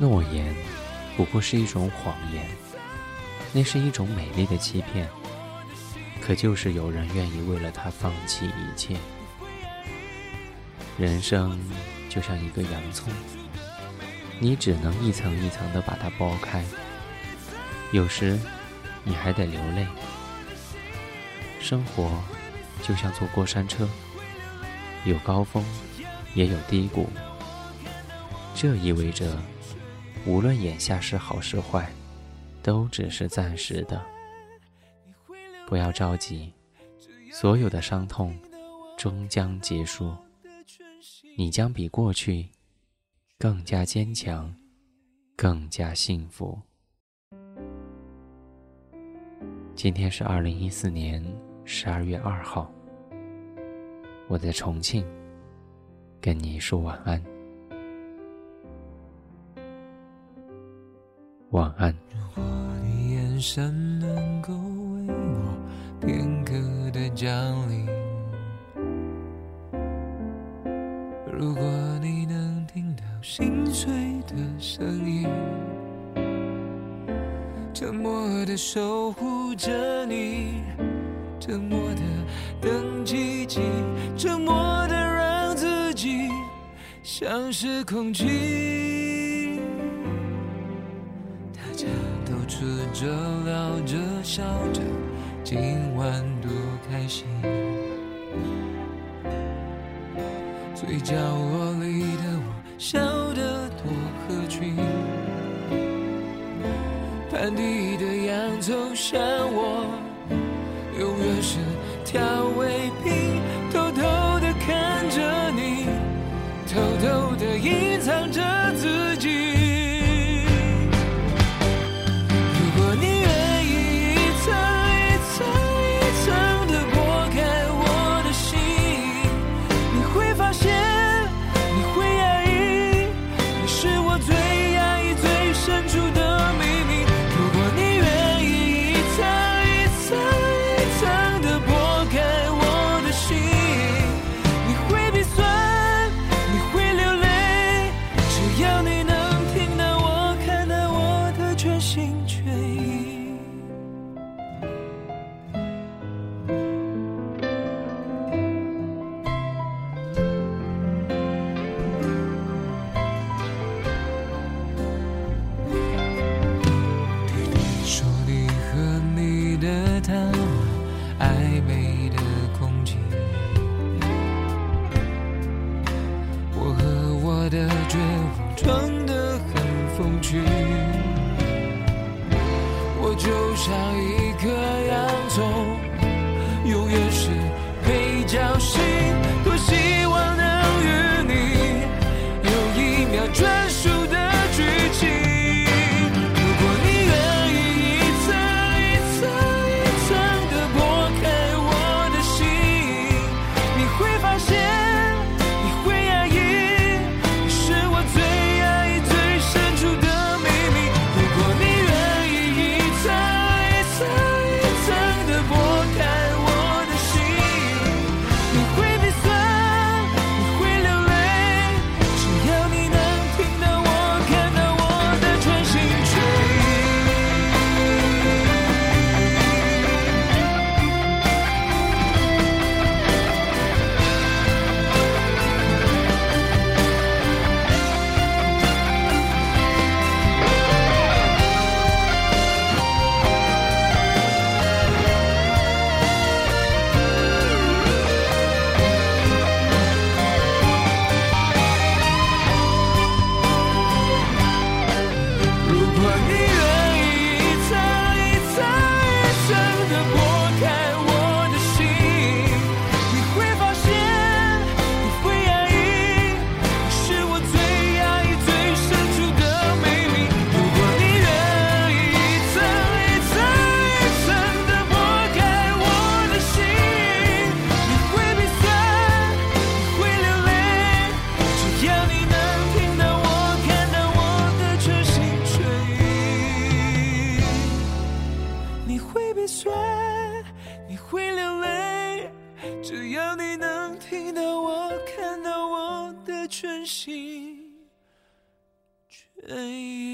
诺言不过是一种谎言，那是一种美丽的欺骗。可就是有人愿意为了它放弃一切。人生就像一个洋葱，你只能一层一层的把它剥开。有时你还得流泪。生活就像坐过山车，有高峰，也有低谷。这意味着。无论眼下是好是坏，都只是暂时的。不要着急，所有的伤痛终将结束。你将比过去更加坚强，更加幸福。今天是二零一四年十二月二号，我在重庆，跟你说晚安。晚安。如果你眼神能够为我片刻的降临，如果你能听到心碎的声音，沉默的守护着你，沉默的等奇迹，沉默的让自己像是空气。吃着聊着笑着，今晚多开心。最角落里的我，笑得多合群。盘底的洋葱像我，永远是调味品。away. 就像一颗洋葱，永远是配角心。心却已